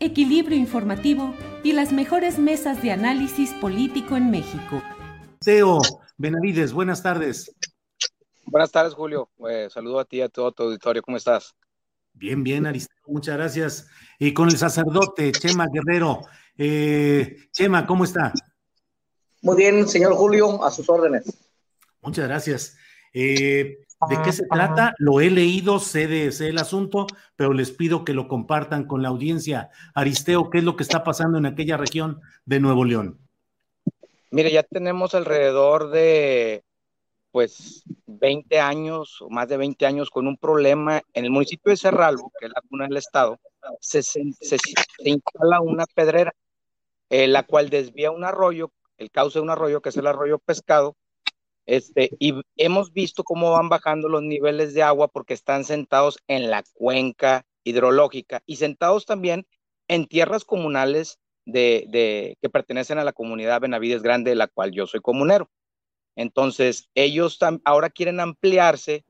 equilibrio informativo y las mejores mesas de análisis político en México. Teo Benavides, buenas tardes. Buenas tardes, Julio. Eh, saludo a ti y a todo tu auditorio. ¿Cómo estás? Bien, bien, Aristeo, muchas gracias. Y con el sacerdote, Chema Guerrero. Eh, Chema, ¿cómo está? Muy bien, señor Julio, a sus órdenes. Muchas gracias. Eh, ¿De qué se trata? Lo he leído, sé, de, sé el asunto, pero les pido que lo compartan con la audiencia. Aristeo, ¿qué es lo que está pasando en aquella región de Nuevo León? Mire, ya tenemos alrededor de, pues, 20 años o más de 20 años con un problema en el municipio de Cerralbo, que es la cuna del estado, se, se, se instala una pedrera, eh, la cual desvía un arroyo, el cauce de un arroyo, que es el arroyo pescado, este, y hemos visto cómo van bajando los niveles de agua porque están sentados en la cuenca hidrológica y sentados también en tierras comunales de, de, que pertenecen a la comunidad Benavides Grande, de la cual yo soy comunero. Entonces, ellos ahora quieren ampliarse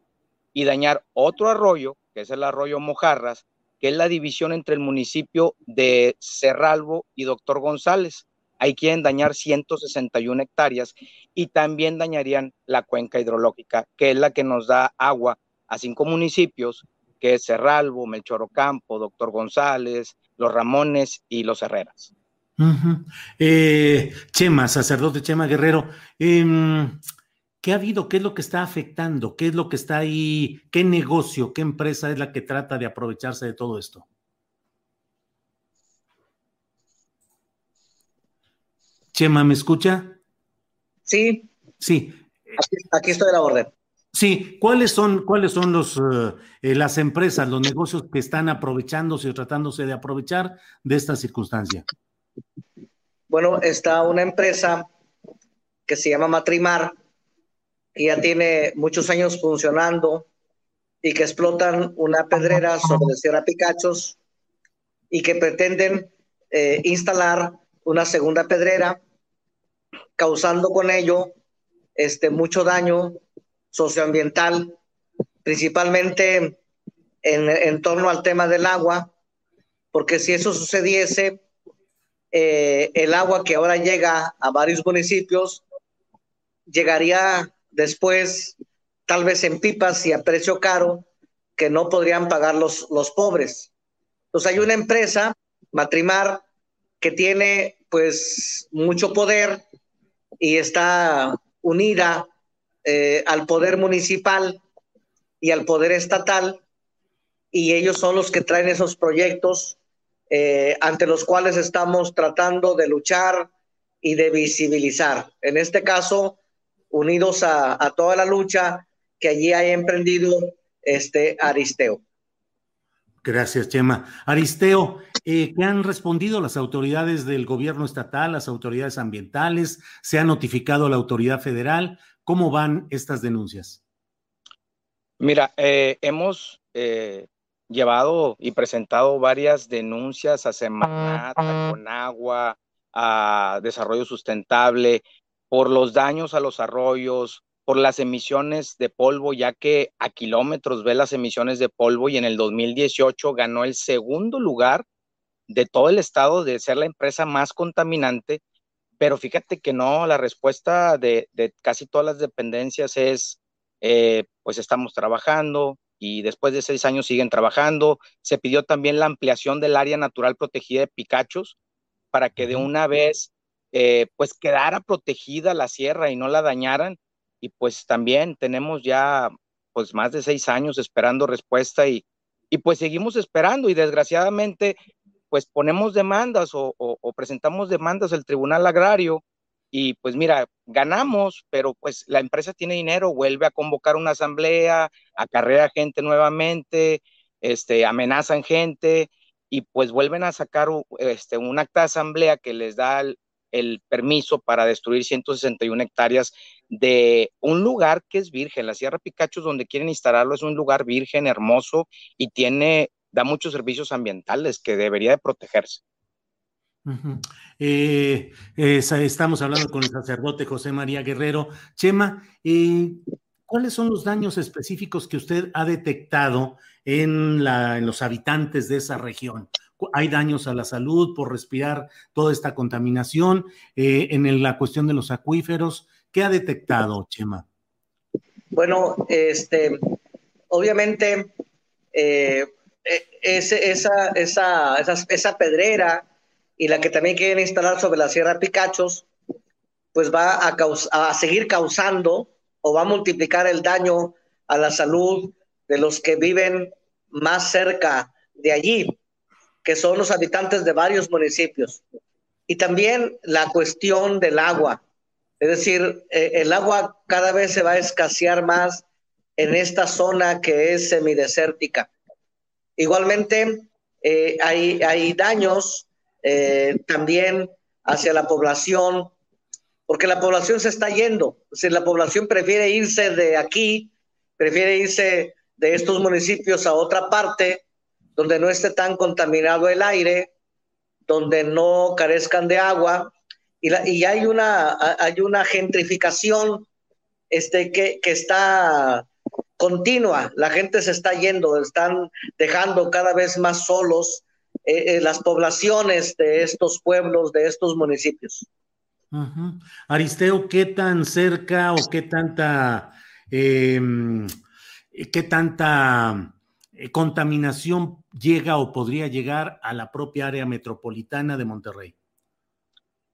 y dañar otro arroyo, que es el arroyo Mojarras, que es la división entre el municipio de Cerralbo y Doctor González ahí quieren dañar 161 hectáreas y también dañarían la cuenca hidrológica, que es la que nos da agua a cinco municipios, que es Cerralbo, Melchorocampo, Doctor González, Los Ramones y Los Herreras. Eh, Chema, sacerdote Chema Guerrero, eh, ¿qué ha habido? ¿Qué es lo que está afectando? ¿Qué es lo que está ahí? ¿Qué negocio, qué empresa es la que trata de aprovecharse de todo esto? Chema, ¿me escucha? Sí. Sí. Aquí, aquí estoy a la orden. Sí, ¿cuáles son, cuáles son los, uh, eh, las empresas, los negocios que están aprovechándose o tratándose de aprovechar de esta circunstancia? Bueno, está una empresa que se llama Matrimar, que ya tiene muchos años funcionando y que explotan una pedrera sobre Sierra Picachos y que pretenden eh, instalar una segunda pedrera causando con ello este, mucho daño socioambiental, principalmente en, en, torno al tema del agua, porque si eso sucediese, eh, el agua que ahora llega a varios municipios llegaría después tal vez en pipas y a precio caro que no podrían pagar los, los pobres. Entonces hay una empresa, Matrimar, que tiene pues mucho poder y está unida eh, al poder municipal y al poder estatal, y ellos son los que traen esos proyectos eh, ante los cuales estamos tratando de luchar y de visibilizar. En este caso, unidos a, a toda la lucha que allí haya emprendido este Aristeo. Gracias, Chema. Aristeo, eh, ¿qué han respondido las autoridades del gobierno estatal, las autoridades ambientales? ¿Se ha notificado a la autoridad federal? ¿Cómo van estas denuncias? Mira, eh, hemos eh, llevado y presentado varias denuncias a Semanat, a Conagua, a Desarrollo Sustentable, por los daños a los arroyos, por las emisiones de polvo, ya que a kilómetros ve las emisiones de polvo y en el 2018 ganó el segundo lugar de todo el estado de ser la empresa más contaminante, pero fíjate que no, la respuesta de, casi todas las dependencias es, eh, pues estamos trabajando y después de seis años siguen trabajando. Se pidió también la ampliación del área natural protegida de Picachos para que de una vez, eh, pues quedara protegida la sierra y no la dañaran y pues también tenemos ya pues más de seis años esperando respuesta y, y pues seguimos esperando y desgraciadamente pues ponemos demandas o, presentamos demandas al Tribunal Agrario y pues mira, ganamos, pero pues la empresa tiene dinero, vuelve a convocar una asamblea, acarrea gente nuevamente, este, amenazan gente y pues vuelven a sacar este, un acta de asamblea que les da el, el permiso para destruir 161 hectáreas de un lugar que es virgen. La Sierra Picachos, donde quieren instalarlo, es un lugar virgen, hermoso y tiene, da muchos servicios ambientales que debería de protegerse. Eh, estamos hablando con el sacerdote José María Guerrero. Chema, eh, ¿cuáles son los daños específicos que usted ha detectado en, la, en los habitantes de esa región? hay daños a la salud por respirar toda esta contaminación, eh, en la cuestión de los acuíferos. ¿Qué ha detectado, Chema? Bueno, este, obviamente, eh, e, esa, esa, esa, pedrera y la que también quieren instalar sobre la Sierra Picachos, pues va a, a seguir causando o va a multiplicar el daño a la salud de los que viven más cerca de allí que son los habitantes de varios municipios. Y también la cuestión del agua. Es decir, eh, el agua cada vez se va a escasear más en esta zona que es semidesértica. Igualmente, eh, hay, daños eh, también hacia la población, porque la población se está yendo. Si la población prefiere irse de aquí, prefiere irse de estos municipios a otra parte, donde no esté tan contaminado el aire, donde no carezcan de agua, y, y hay, una, hay una gentrificación este, que, que está continua, la gente se está yendo, están dejando cada vez más solos eh, eh, las poblaciones de estos pueblos, de estos municipios. Aristeo, ¿qué tan cerca o qué tanta, em, qué tanta eh, contaminación llega o podría llegar a la propia área metropolitana de Monterrey?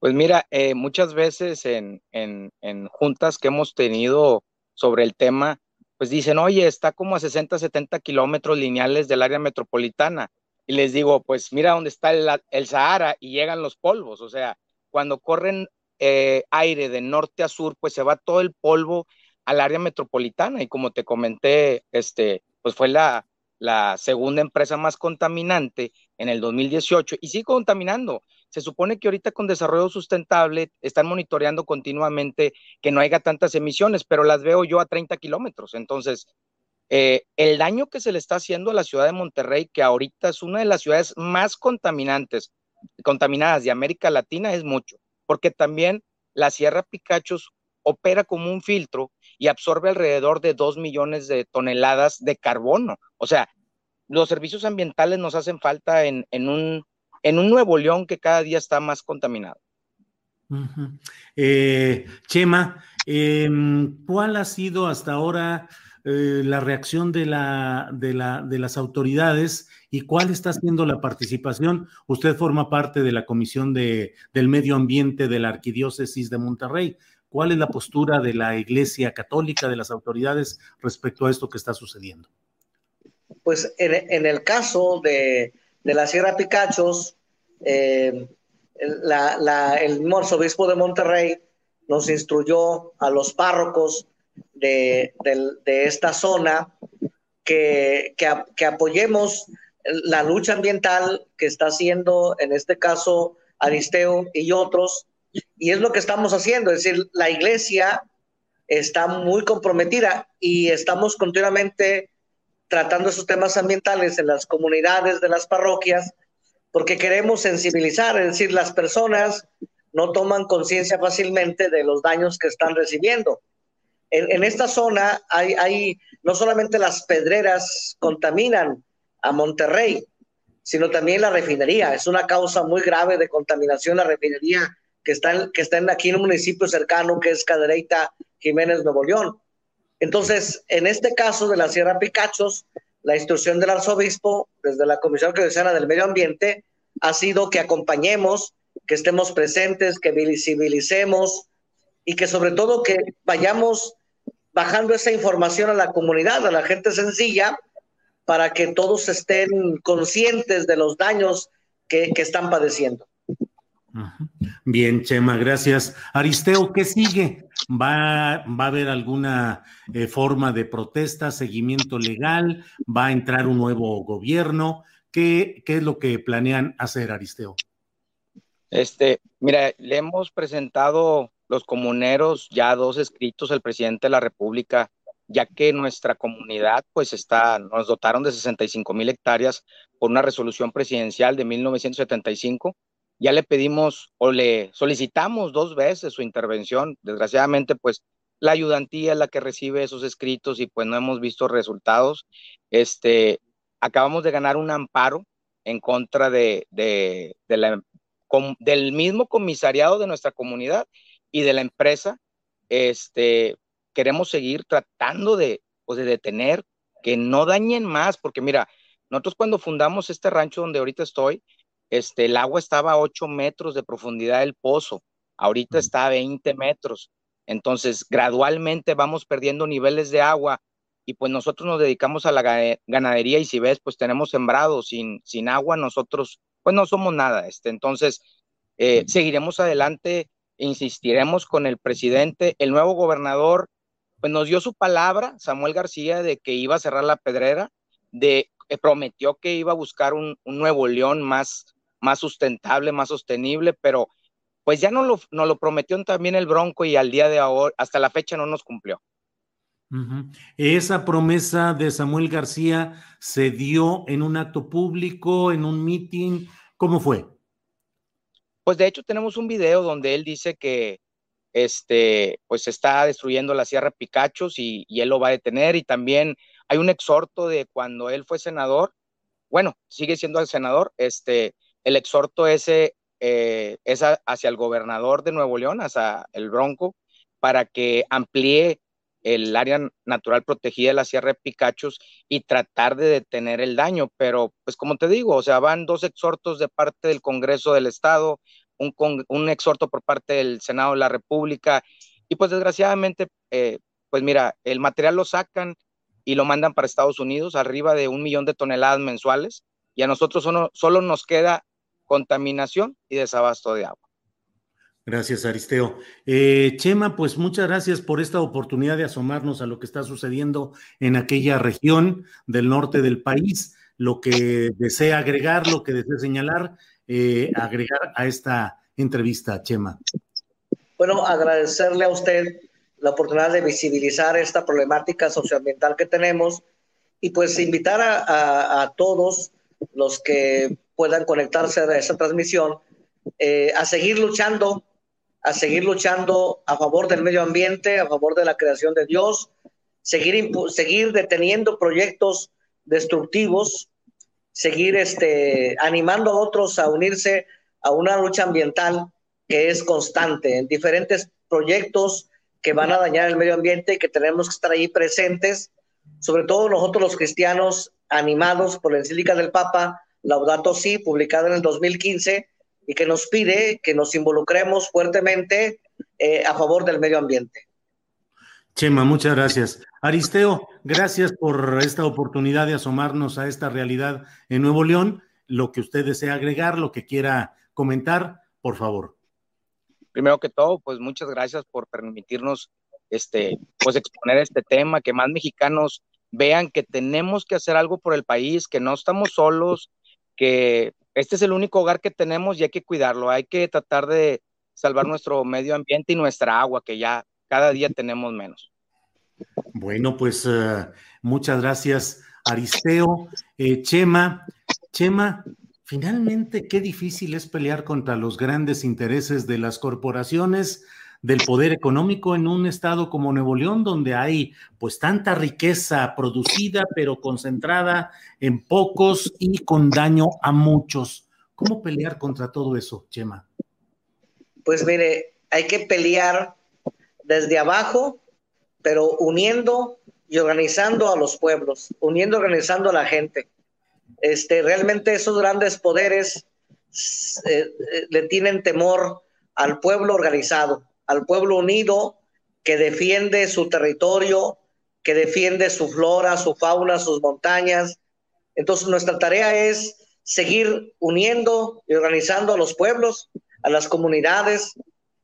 Pues mira, eh, muchas veces en, en, juntas que hemos tenido sobre el tema, pues dicen, oye, está como a 60, 70 kilómetros lineales del área metropolitana. Y les digo, pues mira dónde está el, Sahara y llegan los polvos. O sea, cuando corren eh, aire de norte a sur, pues se va todo el polvo al área metropolitana. Y como te comenté, este, pues fue la, la segunda empresa más contaminante en el 2018 y sigue contaminando. Se supone que ahorita con desarrollo sustentable están monitoreando continuamente que no haya tantas emisiones, pero las veo yo a 30 kilómetros. Entonces, eh, el daño que se le está haciendo a la ciudad de Monterrey, que ahorita es una de las ciudades más contaminantes, contaminadas de América Latina, es mucho, porque también la Sierra Picachos opera como un filtro y absorbe alrededor de 2 millones de toneladas de carbono. O sea, los servicios ambientales nos hacen falta en, un, en un Nuevo León que cada día está más contaminado. Eh, Chema, em, ¿cuál ha sido hasta ahora eh, la reacción de, la, de, la, de las autoridades y cuál está siendo la participación? Usted forma parte de la Comisión de, del Medio Ambiente de la Arquidiócesis de Monterrey. ¿Cuál es la postura de la Iglesia Católica, de las autoridades respecto a esto que está sucediendo? Pues en, el caso de, la Sierra Picachos, eh, el arzobispo de Monterrey nos instruyó a los párrocos de, esta zona que, que, apoyemos la lucha ambiental que está haciendo, en este caso, Aristeo y otros, y es lo que estamos haciendo, es decir, la iglesia está muy comprometida y estamos continuamente tratando esos temas ambientales en las comunidades de las parroquias porque queremos sensibilizar, es decir, las personas no toman conciencia fácilmente de los daños que están recibiendo. En, esta zona hay, no solamente las pedreras contaminan a Monterrey, sino también la refinería. Es una causa muy grave de contaminación la refinería que está, que está aquí en un municipio cercano que es Cadereyta, Jiménez, Nuevo León. Entonces, en este caso de la Sierra Picachos, la instrucción del arzobispo desde la Comisión Cristiana del Medio Ambiente ha sido que acompañemos, que estemos presentes, que visibilicemos y que sobre todo que vayamos bajando esa información a la comunidad, a la gente sencilla, para que todos estén conscientes de los daños que, están padeciendo. Bien, Chema, gracias. Aristeo, ¿qué sigue? ¿Va, va a haber alguna eh, forma de protesta, seguimiento legal? ¿Va a entrar un nuevo gobierno? ¿Qué, ¿Qué es lo que planean hacer, Aristeo? Este, mira, le hemos presentado los comuneros ya dos escritos al presidente de la República, ya que nuestra comunidad pues está, nos dotaron de 65 mil hectáreas por una resolución presidencial de 1975. Ya le pedimos o le solicitamos dos veces su intervención. Desgraciadamente pues la ayudantía es la que recibe esos escritos y pues no hemos visto resultados. Este, acabamos de ganar un amparo en contra de, de, la, del mismo comisariado de nuestra comunidad y de la empresa, este, queremos seguir tratando de, pues, de detener que no dañen más, porque mira, nosotros cuando fundamos este rancho donde ahorita estoy, este, el agua estaba a 8 metros de profundidad del pozo, ahorita está a 20 metros, entonces gradualmente vamos perdiendo niveles de agua y pues nosotros nos dedicamos a la ganadería y si ves, pues tenemos sembrado sin, sin agua, nosotros pues no somos nada, este, entonces eh, seguiremos adelante insistiremos con el presidente. El nuevo gobernador, pues nos dio su palabra, Samuel García, de que iba a cerrar la pedrera, de que prometió que iba a buscar un, nuevo León más, más sustentable, más sostenible, pero pues ya no lo, no lo prometió también el Bronco y al día de ahora, hasta la fecha no nos cumplió. Esa promesa de Samuel García se dio en un acto público, en un meeting, ¿cómo fue? Pues de hecho tenemos un video donde él dice que este, pues está destruyendo la Sierra Picachos y, él lo va a detener. Y también hay un exhorto de cuando él fue senador, bueno, sigue siendo el senador, este, el exhorto ese eh, es hacia el gobernador de Nuevo León, hacia el Bronco, para que amplíe el área natural protegida de la Sierra de Picachos y tratar de detener el daño. Pero, pues como te digo, o sea, van dos exhortos de parte del Congreso del Estado, un, un exhorto por parte del Senado de la República, y pues desgraciadamente, eh, pues mira, el material lo sacan y lo mandan para Estados Unidos, arriba de un millón de toneladas mensuales, y a nosotros solo, solo nos queda contaminación y desabasto de agua. Gracias, Aristeo. Eh, Chema, pues muchas gracias por esta oportunidad de asomarnos a lo que está sucediendo en aquella región del norte del país. Lo que desea agregar, lo que desea señalar, eh, agregar a esta entrevista, Chema. Bueno, agradecerle a usted la oportunidad de visibilizar esta problemática socioambiental que tenemos y pues invitar a, todos los que puedan conectarse a esta transmisión eh, a seguir luchando a seguir luchando a favor del medio ambiente, a favor de la creación de Dios, seguir, seguir deteniendo proyectos destructivos, seguir este, animando a otros a unirse a una lucha ambiental que es constante en diferentes proyectos que van a dañar el medio ambiente y que tenemos que estar ahí presentes, sobre todo nosotros los cristianos animados por la encíclica del Papa Laudato Si, publicada en el 2015, y que nos pide que nos involucremos fuertemente eh, a favor del medio ambiente. Chema, muchas gracias. Aristeo, gracias por esta oportunidad de asomarnos a esta realidad en Nuevo León. Lo que usted desea agregar, lo que quiera comentar, por favor. Primero que todo, pues muchas gracias por permitirnos este, pues exponer este tema, que más mexicanos vean que tenemos que hacer algo por el país, que no estamos solos, que este es el único hogar que tenemos y hay que cuidarlo, hay que tratar de salvar nuestro medio ambiente y nuestra agua, que ya cada día tenemos menos. Bueno, pues eh, muchas gracias, Aristeo. Eh, Chema, Chema, finalmente qué difícil es pelear contra los grandes intereses de las corporaciones del poder económico en un estado como Nuevo León, donde hay pues tanta riqueza producida, pero concentrada en pocos y con daño a muchos. ¿Cómo pelear contra todo eso, Chema? Pues mire, hay que pelear desde abajo, pero uniendo y organizando a los pueblos, uniendo y organizando a la gente. Este, realmente esos grandes poderes eh, eh, le tienen temor al pueblo organizado, al pueblo unido que defiende su territorio, que defiende su flora, su fauna, sus montañas. Entonces nuestra tarea es seguir uniendo y organizando a los pueblos, a las comunidades,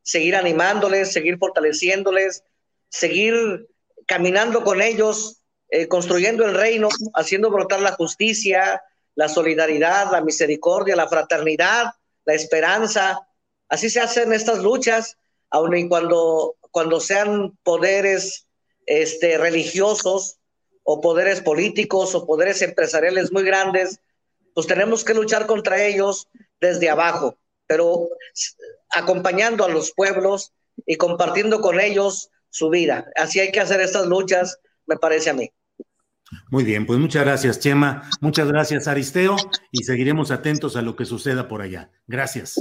seguir animándoles, seguir fortaleciéndoles, seguir caminando con ellos, eh, construyendo el reino, haciendo brotar la justicia, la solidaridad, la misericordia, la fraternidad, la esperanza. Así se hacen estas luchas, aun y cuando, cuando sean poderes este, religiosos o poderes políticos o poderes empresariales muy grandes, pues tenemos que luchar contra ellos desde abajo, pero acompañando a los pueblos y compartiendo con ellos su vida. Así hay que hacer estas luchas, me parece a mí. Muy bien, pues muchas gracias, Chema. Muchas gracias, Aristeo, y seguiremos atentos a lo que suceda por allá. Gracias.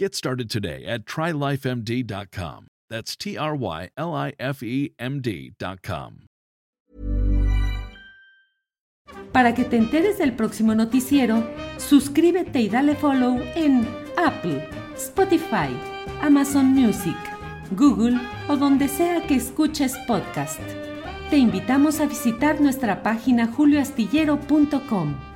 Get started today at trylifemd.com. That's T R Y L I F E M D.com. Para que te enteres del próximo noticiero, suscríbete y dale follow en Apple, Spotify, Amazon Music, Google o donde sea que escuches podcast. Te invitamos a visitar nuestra página julioastillero.com.